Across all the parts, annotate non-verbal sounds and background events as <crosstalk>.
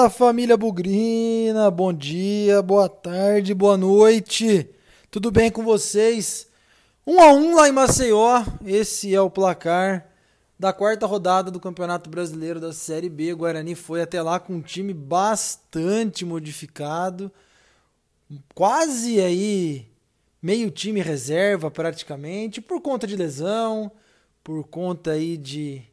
Fala família Bugrina, bom dia, boa tarde, boa noite. Tudo bem com vocês? Um a um lá em Maceió. Esse é o placar da quarta rodada do Campeonato Brasileiro da Série B. Guarani foi até lá com um time bastante modificado, quase aí meio time reserva praticamente, por conta de lesão, por conta aí de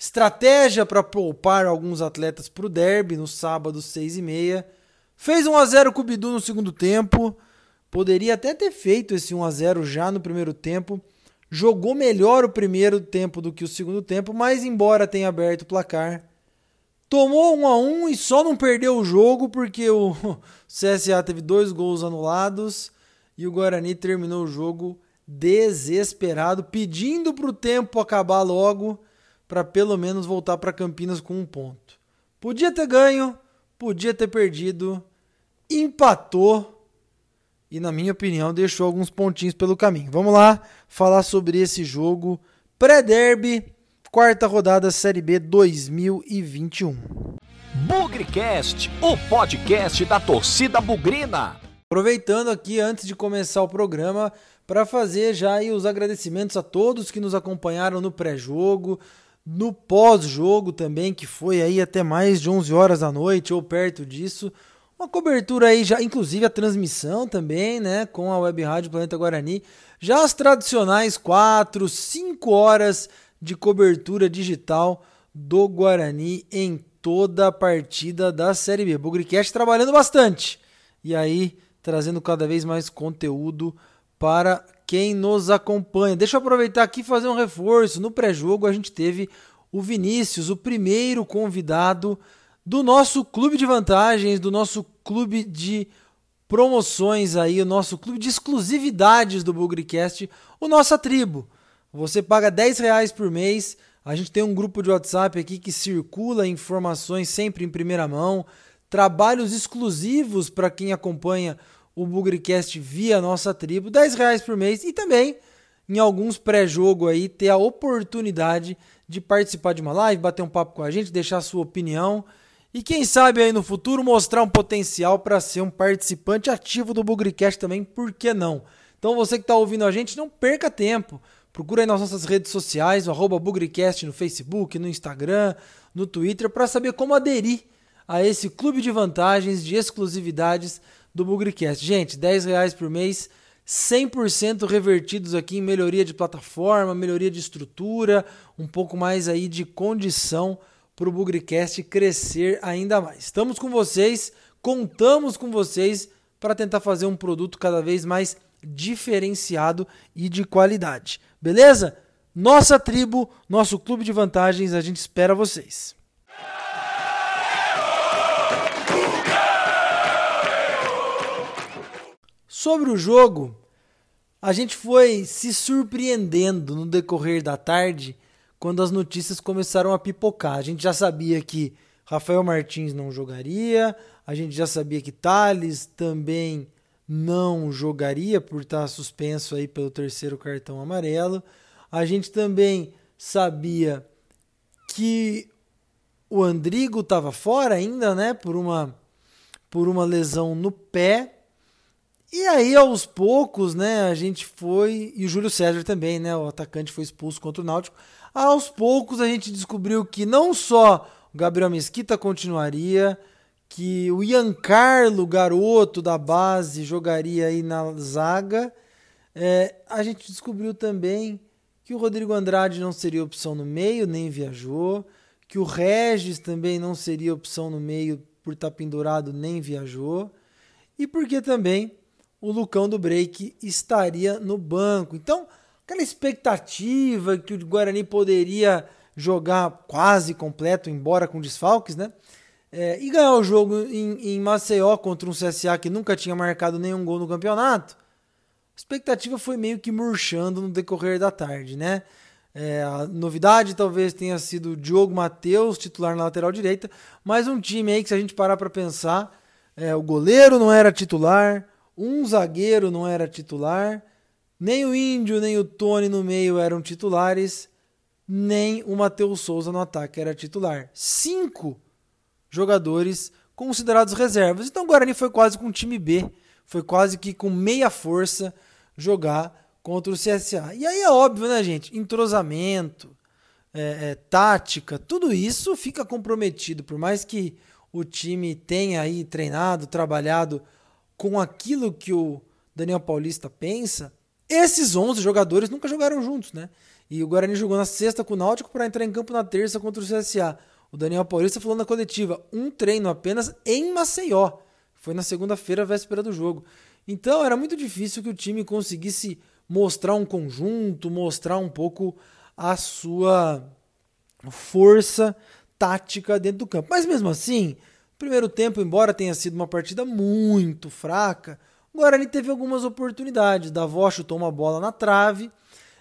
Estratégia para poupar alguns atletas para o derby no sábado, 6 e meia. Fez 1 a 0 com o Bidu no segundo tempo. Poderia até ter feito esse 1 a 0 já no primeiro tempo. Jogou melhor o primeiro tempo do que o segundo tempo, mas embora tenha aberto o placar, tomou 1 a 1 e só não perdeu o jogo porque o <laughs> CSA teve dois gols anulados e o Guarani terminou o jogo desesperado, pedindo para o tempo acabar logo para pelo menos voltar para Campinas com um ponto. Podia ter ganho, podia ter perdido, empatou e, na minha opinião, deixou alguns pontinhos pelo caminho. Vamos lá falar sobre esse jogo pré-derby, quarta rodada Série B 2021. Bugrecast, o podcast da torcida bugrina. Aproveitando aqui antes de começar o programa para fazer já os agradecimentos a todos que nos acompanharam no pré-jogo, no pós-jogo também, que foi aí até mais de 11 horas da noite ou perto disso. Uma cobertura aí já, inclusive a transmissão também, né, com a Web Rádio Planeta Guarani. Já as tradicionais 4, 5 horas de cobertura digital do Guarani em toda a partida da Série B. Bugrecast trabalhando bastante. E aí, trazendo cada vez mais conteúdo para quem nos acompanha. Deixa eu aproveitar aqui e fazer um reforço. No pré-jogo a gente teve o Vinícius, o primeiro convidado do nosso clube de vantagens, do nosso clube de promoções aí, o nosso clube de exclusividades do Bugrecast, o Nossa Tribo. Você paga 10 reais por mês. A gente tem um grupo de WhatsApp aqui que circula informações sempre em primeira mão, trabalhos exclusivos para quem acompanha o Bugrecast via nossa tribo, 10 reais por mês e também em alguns pré-jogo aí ter a oportunidade de participar de uma live, bater um papo com a gente, deixar a sua opinião e quem sabe aí no futuro mostrar um potencial para ser um participante ativo do Bugrecast também, por que não? Então você que está ouvindo a gente, não perca tempo. Procura aí nas nossas redes sociais, o arroba Bugrecast no Facebook, no Instagram, no Twitter, para saber como aderir a esse clube de vantagens, de exclusividades do Bugrecast. Gente, 10 reais por mês, 100% revertidos aqui em melhoria de plataforma, melhoria de estrutura, um pouco mais aí de condição para o Bugrecast crescer ainda mais. Estamos com vocês, contamos com vocês para tentar fazer um produto cada vez mais diferenciado e de qualidade. Beleza? Nossa tribo, nosso clube de vantagens, a gente espera vocês. Sobre o jogo, a gente foi se surpreendendo no decorrer da tarde quando as notícias começaram a pipocar. A gente já sabia que Rafael Martins não jogaria, a gente já sabia que Thales também não jogaria por estar suspenso aí pelo terceiro cartão amarelo. A gente também sabia que o Andrigo estava fora ainda, né, por uma por uma lesão no pé. E aí, aos poucos, né, a gente foi. E o Júlio César também, né? O atacante foi expulso contra o Náutico. Aos poucos a gente descobriu que não só o Gabriel Mesquita continuaria, que o Ian Carlo, garoto da base, jogaria aí na zaga. É, a gente descobriu também que o Rodrigo Andrade não seria opção no meio, nem viajou. Que o Regis também não seria opção no meio por estar pendurado, nem viajou. E porque também o Lucão do Break estaria no banco. Então, aquela expectativa que o Guarani poderia jogar quase completo, embora com desfalques, né? É, e ganhar o jogo em, em Maceió contra um CSA que nunca tinha marcado nenhum gol no campeonato. A expectativa foi meio que murchando no decorrer da tarde, né? É, a novidade talvez tenha sido o Diogo Matheus, titular na lateral direita, mas um time aí que se a gente parar para pensar, é, o goleiro não era titular, um zagueiro não era titular, nem o Índio nem o Tony no meio eram titulares, nem o Matheus Souza no ataque era titular. Cinco jogadores considerados reservas. Então o Guarani foi quase com um time B, foi quase que com meia força jogar contra o CSA. E aí é óbvio, né, gente? Entrosamento, é, é, tática, tudo isso fica comprometido. Por mais que o time tenha aí treinado, trabalhado com aquilo que o Daniel Paulista pensa, esses 11 jogadores nunca jogaram juntos, né? E o Guarani jogou na sexta com o Náutico para entrar em campo na terça contra o CSA. O Daniel Paulista falou na coletiva, um treino apenas em Maceió. Foi na segunda-feira, véspera do jogo. Então era muito difícil que o time conseguisse mostrar um conjunto, mostrar um pouco a sua força tática dentro do campo. Mas mesmo assim, primeiro tempo, embora tenha sido uma partida muito fraca, o Guarani teve algumas oportunidades. Davó chutou uma bola na trave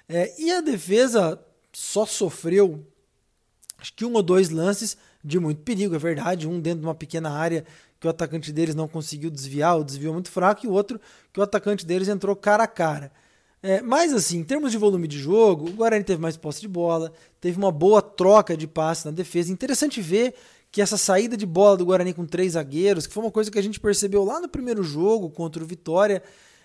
é, e a defesa só sofreu acho que um ou dois lances de muito perigo, é verdade. Um dentro de uma pequena área que o atacante deles não conseguiu desviar, o desvio muito fraco, e o outro que o atacante deles entrou cara a cara. É, mas assim, em termos de volume de jogo, o Guarani teve mais posse de bola, teve uma boa troca de passe na defesa. Interessante ver que essa saída de bola do Guarani com três zagueiros, que foi uma coisa que a gente percebeu lá no primeiro jogo contra o Vitória,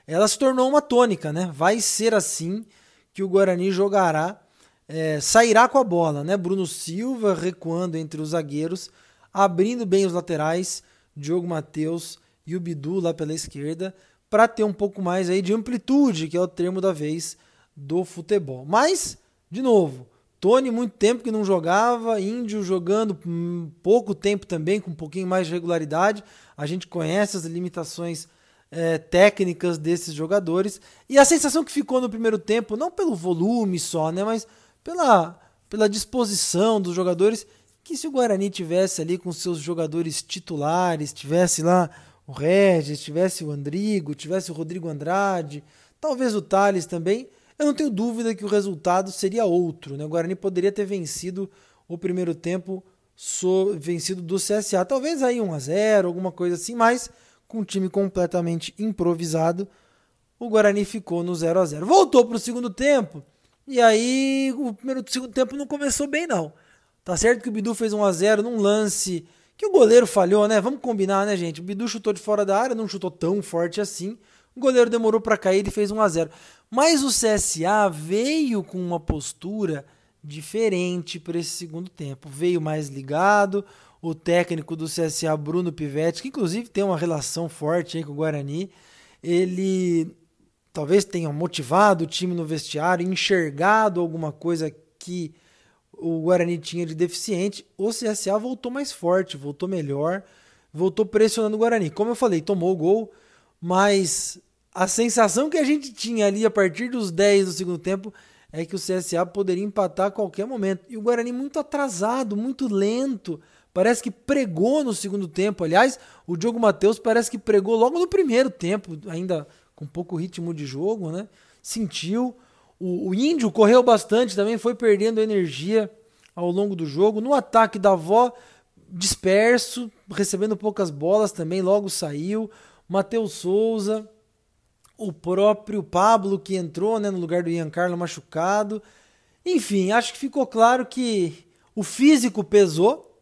ela se tornou uma tônica, né? Vai ser assim que o Guarani jogará, é, sairá com a bola, né? Bruno Silva recuando entre os zagueiros, abrindo bem os laterais, Diogo Matheus e o Bidu lá pela esquerda, para ter um pouco mais aí de amplitude, que é o termo da vez do futebol. Mas, de novo, Tony muito tempo que não jogava, Índio jogando pouco tempo também, com um pouquinho mais de regularidade. A gente conhece as limitações é, técnicas desses jogadores. E a sensação que ficou no primeiro tempo, não pelo volume só, né, mas pela, pela disposição dos jogadores, que se o Guarani tivesse ali com seus jogadores titulares, tivesse lá o Regis, tivesse o Andrigo, tivesse o Rodrigo Andrade, talvez o Thales também, eu não tenho dúvida que o resultado seria outro. Né? O Guarani poderia ter vencido o primeiro tempo, vencido do CSA, talvez aí 1 a 0 alguma coisa assim, mas com um time completamente improvisado, o Guarani ficou no 0 a 0 Voltou para o segundo tempo, e aí o primeiro o segundo tempo não começou bem, não. Tá certo que o Bidu fez 1 a 0 num lance que o goleiro falhou, né? Vamos combinar, né, gente? O Bidu chutou de fora da área, não chutou tão forte assim. O goleiro demorou para cair e fez 1 a 0. Mas o CSA veio com uma postura diferente para esse segundo tempo. Veio mais ligado. O técnico do CSA, Bruno Pivetti, que inclusive tem uma relação forte aí com o Guarani, ele talvez tenha motivado o time no vestiário, enxergado alguma coisa que o Guarani tinha de deficiente, o CSA voltou mais forte, voltou melhor, voltou pressionando o Guarani. Como eu falei, tomou o gol, mas a sensação que a gente tinha ali a partir dos 10 do segundo tempo é que o CSA poderia empatar a qualquer momento. E o Guarani muito atrasado, muito lento. Parece que pregou no segundo tempo. Aliás, o Diogo Matheus parece que pregou logo no primeiro tempo, ainda com pouco ritmo de jogo, né? Sentiu. O, o Índio correu bastante também, foi perdendo energia ao longo do jogo. No ataque da avó, disperso, recebendo poucas bolas também, logo saiu. Matheus Souza, o próprio Pablo que entrou né, no lugar do Ian Carlo machucado. Enfim, acho que ficou claro que o físico pesou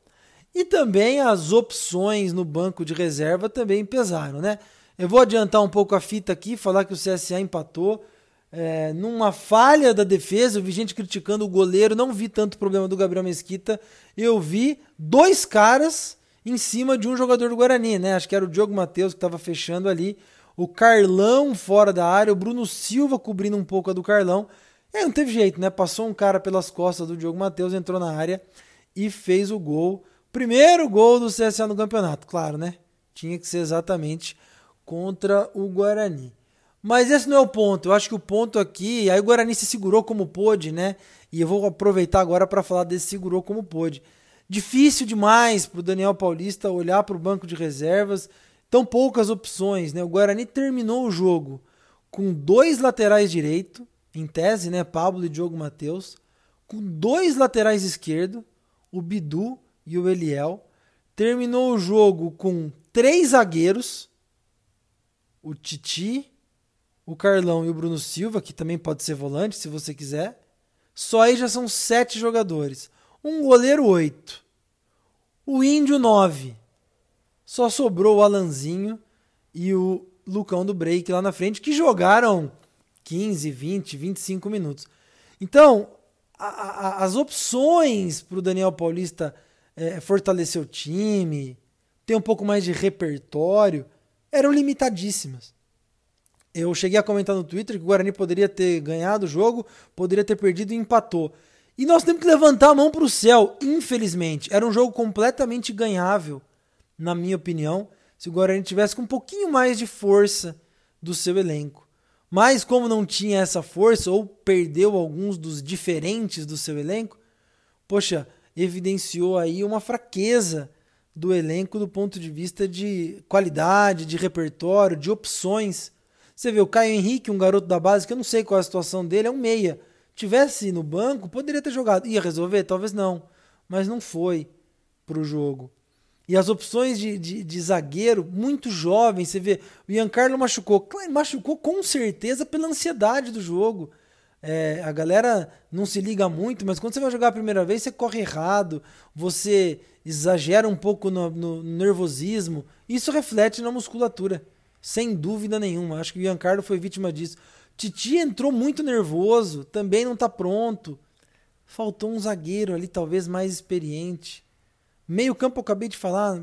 e também as opções no banco de reserva também pesaram, né? Eu vou adiantar um pouco a fita aqui, falar que o CSA empatou é, numa falha da defesa, eu vi gente criticando o goleiro, não vi tanto problema do Gabriel Mesquita, eu vi dois caras em cima de um jogador do Guarani, né? Acho que era o Diogo Matheus que estava fechando ali, o Carlão fora da área, o Bruno Silva cobrindo um pouco a do Carlão. Aí não teve jeito, né? Passou um cara pelas costas do Diogo Matheus, entrou na área e fez o gol. Primeiro gol do CSA no campeonato, claro, né? Tinha que ser exatamente contra o Guarani. Mas esse não é o ponto. Eu acho que o ponto aqui, aí o Guarani se segurou como pôde, né? E eu vou aproveitar agora para falar desse segurou como pôde. Difícil demais para o Daniel Paulista olhar para o banco de reservas, tão poucas opções, né? O Guarani terminou o jogo com dois laterais direito, em tese, né? Pablo e Diogo Matheus, com dois laterais esquerdo, o Bidu e o Eliel. Terminou o jogo com três zagueiros, o Titi, o Carlão e o Bruno Silva, que também pode ser volante se você quiser. Só aí já são sete jogadores. Um goleiro, oito. O Índio, nove. Só sobrou o Alanzinho e o Lucão do Break lá na frente, que jogaram 15, 20, 25 minutos. Então, a, a, as opções para o Daniel Paulista é, fortalecer o time, ter um pouco mais de repertório, eram limitadíssimas. Eu cheguei a comentar no Twitter que o Guarani poderia ter ganhado o jogo, poderia ter perdido e empatou. E nós temos que levantar a mão para o céu, infelizmente. Era um jogo completamente ganhável, na minha opinião, se o Guarani tivesse com um pouquinho mais de força do seu elenco. Mas como não tinha essa força, ou perdeu alguns dos diferentes do seu elenco, poxa, evidenciou aí uma fraqueza do elenco do ponto de vista de qualidade, de repertório, de opções. Você vê o Caio Henrique, um garoto da base, que eu não sei qual é a situação dele, é um meia. Tivesse no banco, poderia ter jogado. Ia resolver? Talvez não. Mas não foi pro jogo. E as opções de, de, de zagueiro, muito jovem, você vê, o Giancarlo machucou. machucou com certeza pela ansiedade do jogo. É, a galera não se liga muito, mas quando você vai jogar a primeira vez, você corre errado, você exagera um pouco no, no nervosismo. Isso reflete na musculatura sem dúvida nenhuma. Acho que o Giancarlo foi vítima disso. Titi entrou muito nervoso, também não está pronto. Faltou um zagueiro ali, talvez mais experiente. Meio campo, eu acabei de falar,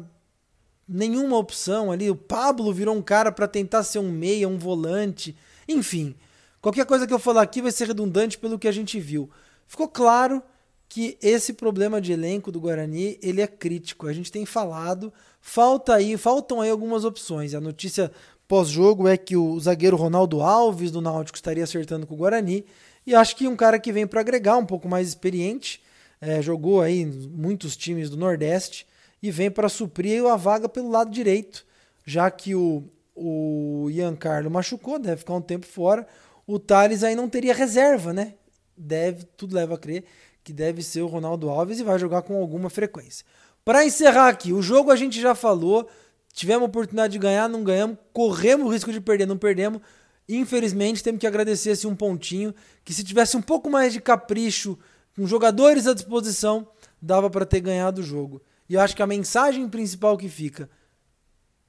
nenhuma opção ali. O Pablo virou um cara para tentar ser um meia, um volante. Enfim, qualquer coisa que eu falar aqui vai ser redundante pelo que a gente viu. Ficou claro que esse problema de elenco do Guarani ele é crítico. A gente tem falado, falta aí, faltam aí algumas opções. A notícia pós-jogo é que o zagueiro Ronaldo Alves do Náutico estaria acertando com o Guarani e acho que um cara que vem para agregar, um pouco mais experiente, é, jogou aí muitos times do Nordeste e vem para suprir a vaga pelo lado direito, já que o, o Ian Carlo machucou, deve ficar um tempo fora. O Thales aí não teria reserva, né? Deve, tudo leva a crer que deve ser o Ronaldo Alves e vai jogar com alguma frequência. Para encerrar aqui, o jogo a gente já falou, tivemos a oportunidade de ganhar, não ganhamos, corremos o risco de perder, não perdemos. Infelizmente, temos que agradecer esse um pontinho, que se tivesse um pouco mais de capricho, com jogadores à disposição, dava para ter ganhado o jogo. E eu acho que a mensagem principal que fica,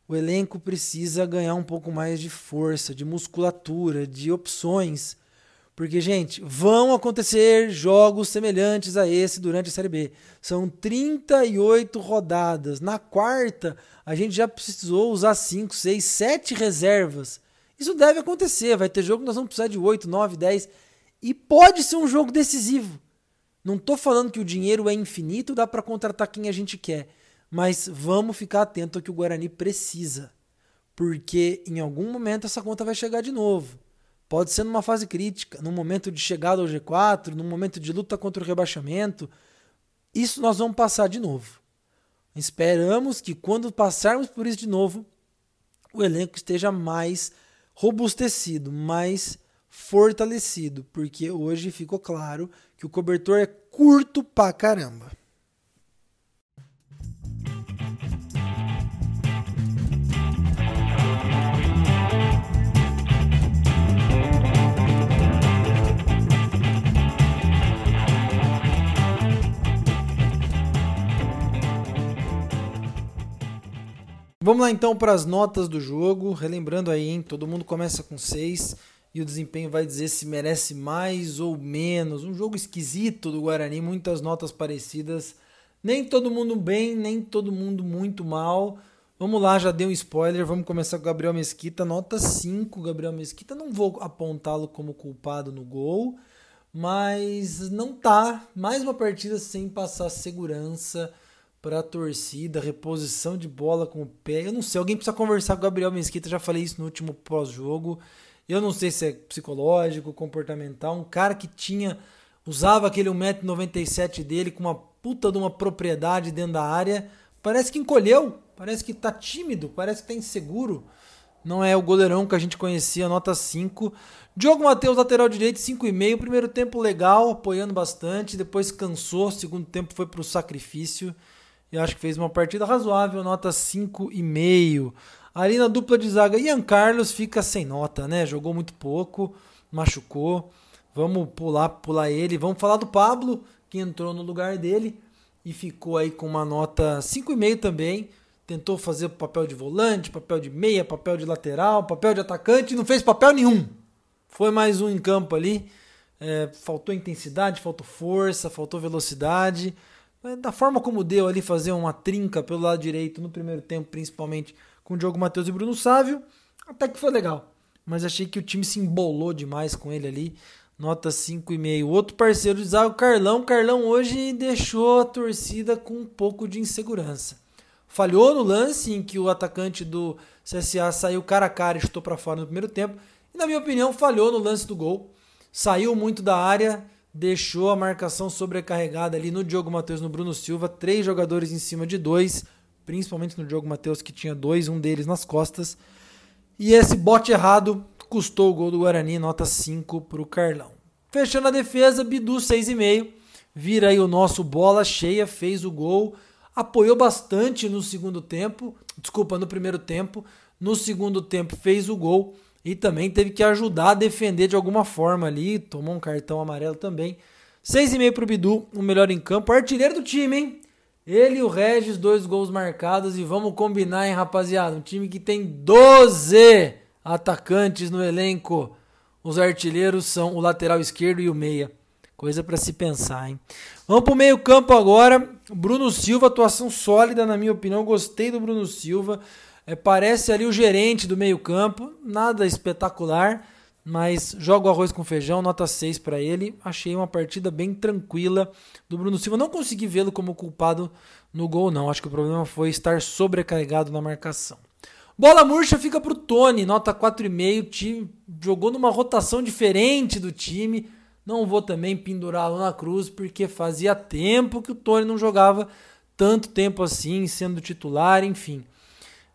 o elenco precisa ganhar um pouco mais de força, de musculatura, de opções porque, gente, vão acontecer jogos semelhantes a esse durante a Série B. São 38 rodadas. Na quarta, a gente já precisou usar 5, 6, 7 reservas. Isso deve acontecer. Vai ter jogo que nós vamos precisar de 8, 9, 10. E pode ser um jogo decisivo. Não estou falando que o dinheiro é infinito, dá para contratar quem a gente quer. Mas vamos ficar atento ao que o Guarani precisa. Porque em algum momento essa conta vai chegar de novo. Pode ser numa fase crítica, num momento de chegada ao G4, num momento de luta contra o rebaixamento. Isso nós vamos passar de novo. Esperamos que quando passarmos por isso de novo, o elenco esteja mais robustecido, mais fortalecido, porque hoje ficou claro que o cobertor é curto pra caramba. Vamos lá então para as notas do jogo. Relembrando aí, hein? todo mundo começa com 6 e o desempenho vai dizer se merece mais ou menos. Um jogo esquisito do Guarani, muitas notas parecidas. Nem todo mundo bem, nem todo mundo muito mal. Vamos lá, já dei um spoiler. Vamos começar com o Gabriel Mesquita. Nota 5, Gabriel Mesquita. Não vou apontá-lo como culpado no gol, mas não tá. Mais uma partida sem passar segurança para a torcida, reposição de bola com o pé. Eu não sei, alguém precisa conversar com o Gabriel Mesquita, já falei isso no último pós-jogo. Eu não sei se é psicológico, comportamental. Um cara que tinha usava aquele 1,97m dele com uma puta de uma propriedade dentro da área. Parece que encolheu, parece que tá tímido, parece que tá inseguro. Não é o goleirão que a gente conhecia, nota 5. Diogo Matheus, lateral direito, 5,5. Primeiro tempo legal, apoiando bastante. Depois cansou, segundo tempo foi pro sacrifício. Eu acho que fez uma partida razoável, nota 5,5. Ali na dupla de zaga, Ian Carlos fica sem nota, né? Jogou muito pouco, machucou. Vamos pular, pular ele. Vamos falar do Pablo, que entrou no lugar dele e ficou aí com uma nota 5,5 também. tentou fazer papel de volante, papel de meia, papel de lateral, papel de atacante, não fez papel nenhum. Foi mais um em campo ali. É, faltou intensidade, faltou força, faltou velocidade. Da forma como deu ali fazer uma trinca pelo lado direito no primeiro tempo, principalmente com o Diogo Matheus e Bruno Sávio, até que foi legal. Mas achei que o time se embolou demais com ele ali. Nota 5,5. Outro parceiro de zaga, o Carlão. Carlão hoje deixou a torcida com um pouco de insegurança. Falhou no lance em que o atacante do CSA saiu cara a cara e chutou para fora no primeiro tempo. E, na minha opinião, falhou no lance do gol. Saiu muito da área, deixou a marcação sobrecarregada ali no Diogo Matheus, no Bruno Silva. Três jogadores em cima de dois, principalmente no Diogo Matheus, que tinha dois, um deles nas costas. E esse bote errado custou o gol do Guarani, nota 5 para o Carlão. Fechando a defesa, Bidu 6,5. Vira aí o nosso bola cheia, fez o gol apoiou bastante no segundo tempo, desculpa, no primeiro tempo. No segundo tempo fez o gol e também teve que ajudar a defender de alguma forma ali, tomou um cartão amarelo também. 6,5 para o Bidu, o melhor em campo, artilheiro do time, hein? Ele e o Regis, dois gols marcados e vamos combinar, hein, rapaziada? Um time que tem 12 atacantes no elenco. Os artilheiros são o lateral esquerdo e o meia. Coisa para se pensar, hein? Vamos para o meio-campo agora. Bruno Silva, atuação sólida, na minha opinião. Gostei do Bruno Silva. É, parece ali o gerente do meio-campo. Nada espetacular, mas joga o arroz com feijão, nota 6 para ele. Achei uma partida bem tranquila do Bruno Silva. Não consegui vê-lo como culpado no gol, não. Acho que o problema foi estar sobrecarregado na marcação. Bola murcha fica para o Tony, nota 4,5. O time jogou numa rotação diferente do time não vou também pendurá-lo na cruz, porque fazia tempo que o Tony não jogava tanto tempo assim, sendo titular, enfim.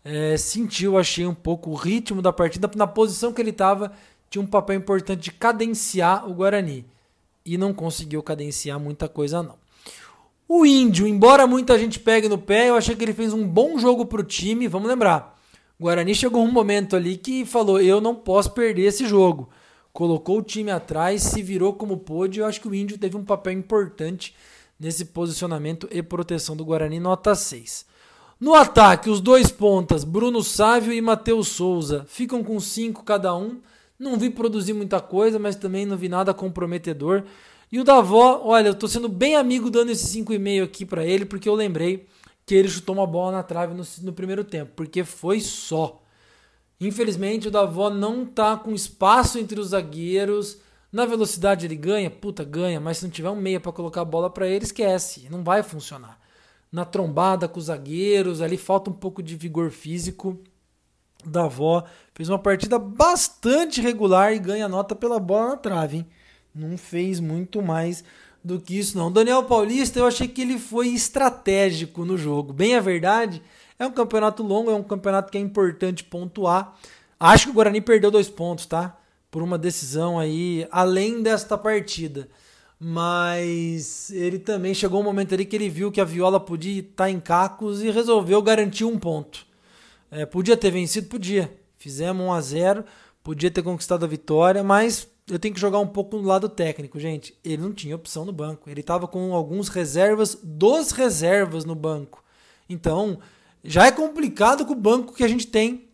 É, sentiu, achei um pouco o ritmo da partida. Na posição que ele estava, tinha um papel importante de cadenciar o Guarani. E não conseguiu cadenciar muita coisa, não. O Índio, embora muita gente pegue no pé, eu achei que ele fez um bom jogo para o time. Vamos lembrar, o Guarani chegou um momento ali que falou: eu não posso perder esse jogo colocou o time atrás, se virou como pôde. Eu acho que o Índio teve um papel importante nesse posicionamento e proteção do Guarani, nota 6. No ataque, os dois pontas, Bruno Sávio e Matheus Souza, ficam com 5 cada um. Não vi produzir muita coisa, mas também não vi nada comprometedor. E o Davó, olha, eu tô sendo bem amigo dando esse 5,5 aqui para ele, porque eu lembrei que ele chutou uma bola na trave no, no primeiro tempo, porque foi só. Infelizmente, o Davó não tá com espaço entre os zagueiros. Na velocidade ele ganha, puta, ganha, mas se não tiver um meia para colocar a bola para ele, esquece, não vai funcionar. Na trombada com os zagueiros, ali falta um pouco de vigor físico. O Davó fez uma partida bastante regular e ganha nota pela bola na trave, hein? Não fez muito mais do que isso, não. Daniel Paulista, eu achei que ele foi estratégico no jogo. Bem a verdade é um campeonato longo, é um campeonato que é importante pontuar. Acho que o Guarani perdeu dois pontos, tá? Por uma decisão aí, além desta partida. Mas ele também chegou um momento ali que ele viu que a Viola podia estar em cacos e resolveu garantir um ponto. É, podia ter vencido? Podia. Fizemos 1 a 0 podia ter conquistado a vitória, mas eu tenho que jogar um pouco no lado técnico, gente. Ele não tinha opção no banco. Ele estava com alguns reservas dos reservas no banco. Então, já é complicado com o banco que a gente tem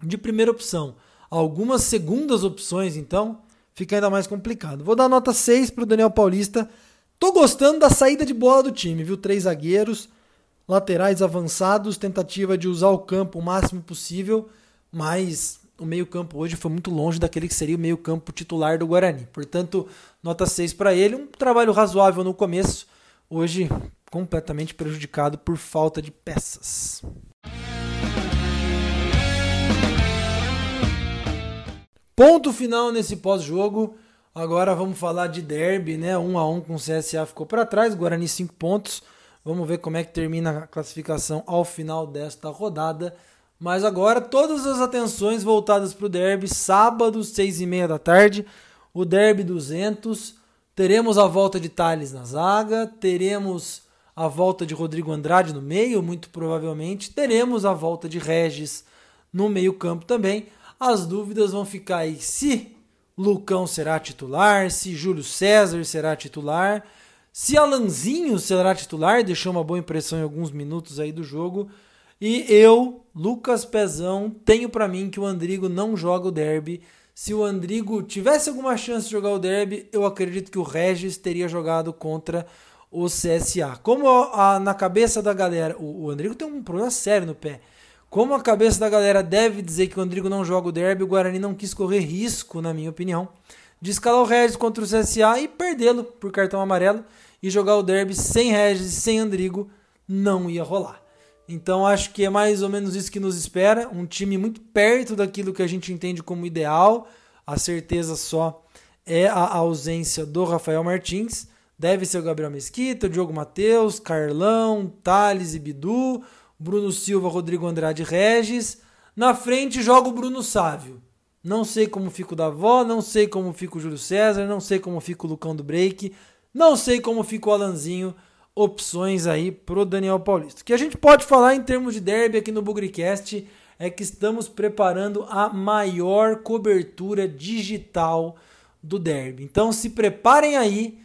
de primeira opção. Algumas segundas opções, então, fica ainda mais complicado. Vou dar nota 6 para o Daniel Paulista. Tô gostando da saída de bola do time, viu? Três zagueiros, laterais avançados, tentativa de usar o campo o máximo possível, mas o meio-campo hoje foi muito longe daquele que seria o meio-campo titular do Guarani. Portanto, nota 6 para ele, um trabalho razoável no começo. Hoje completamente prejudicado por falta de peças. Ponto final nesse pós-jogo. Agora vamos falar de derby, né? 1 a 1 com o CSA ficou para trás, Guarani 5 pontos. Vamos ver como é que termina a classificação ao final desta rodada. Mas agora todas as atenções voltadas para o derby, sábado, 6 e meia da tarde, o derby 200. Teremos a volta de Thales na zaga, teremos a volta de Rodrigo Andrade no meio, muito provavelmente. Teremos a volta de Regis no meio-campo também. As dúvidas vão ficar aí se Lucão será titular, se Júlio César será titular, se Alanzinho será titular, deixou uma boa impressão em alguns minutos aí do jogo. E eu, Lucas Pezão, tenho para mim que o Andrigo não joga o derby. Se o Andrigo tivesse alguma chance de jogar o derby, eu acredito que o Regis teria jogado contra o CSA. Como a, na cabeça da galera, o, o Andrigo tem um problema sério no pé. Como a cabeça da galera deve dizer que o Andrigo não joga o derby, o Guarani não quis correr risco, na minha opinião, de escalar o Regis contra o CSA e perdê-lo por cartão amarelo e jogar o derby sem Regis e sem Andrigo não ia rolar. Então acho que é mais ou menos isso que nos espera. Um time muito perto daquilo que a gente entende como ideal. A certeza só é a ausência do Rafael Martins. Deve ser o Gabriel Mesquita, o Diogo Matheus, Carlão, Thales e Bidu, Bruno Silva, Rodrigo Andrade Regis. Na frente joga o Bruno Sávio. Não sei como fica o Davó, não sei como fica o Júlio César, não sei como fica o Lucão do Break, não sei como fica o Alanzinho opções aí pro Daniel Paulista. O que a gente pode falar em termos de derby aqui no Bugricast é que estamos preparando a maior cobertura digital do derby. Então se preparem aí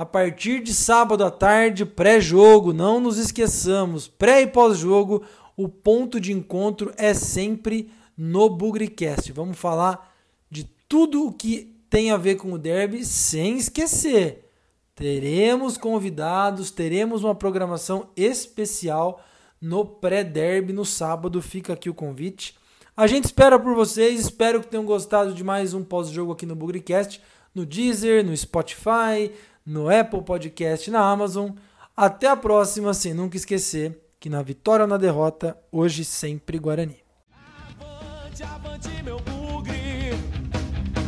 a partir de sábado à tarde, pré-jogo, não nos esqueçamos, pré e pós-jogo, o ponto de encontro é sempre no Bugricast. Vamos falar de tudo o que tem a ver com o derby, sem esquecer Teremos convidados, teremos uma programação especial no pré-derby no sábado. Fica aqui o convite. A gente espera por vocês, espero que tenham gostado de mais um pós-jogo aqui no Bugrecast, no Deezer, no Spotify, no Apple Podcast, na Amazon. Até a próxima, sem nunca esquecer que na vitória ou na derrota, hoje sempre Guarani. Avante, avante, meu bugre,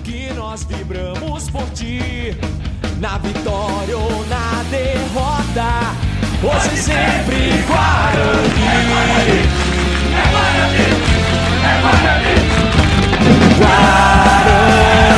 que nós vibramos por ti. Na vitória ou na derrota, hoje sempre Guarani. É Guarani, é Guarani, é Guarani. Guarani.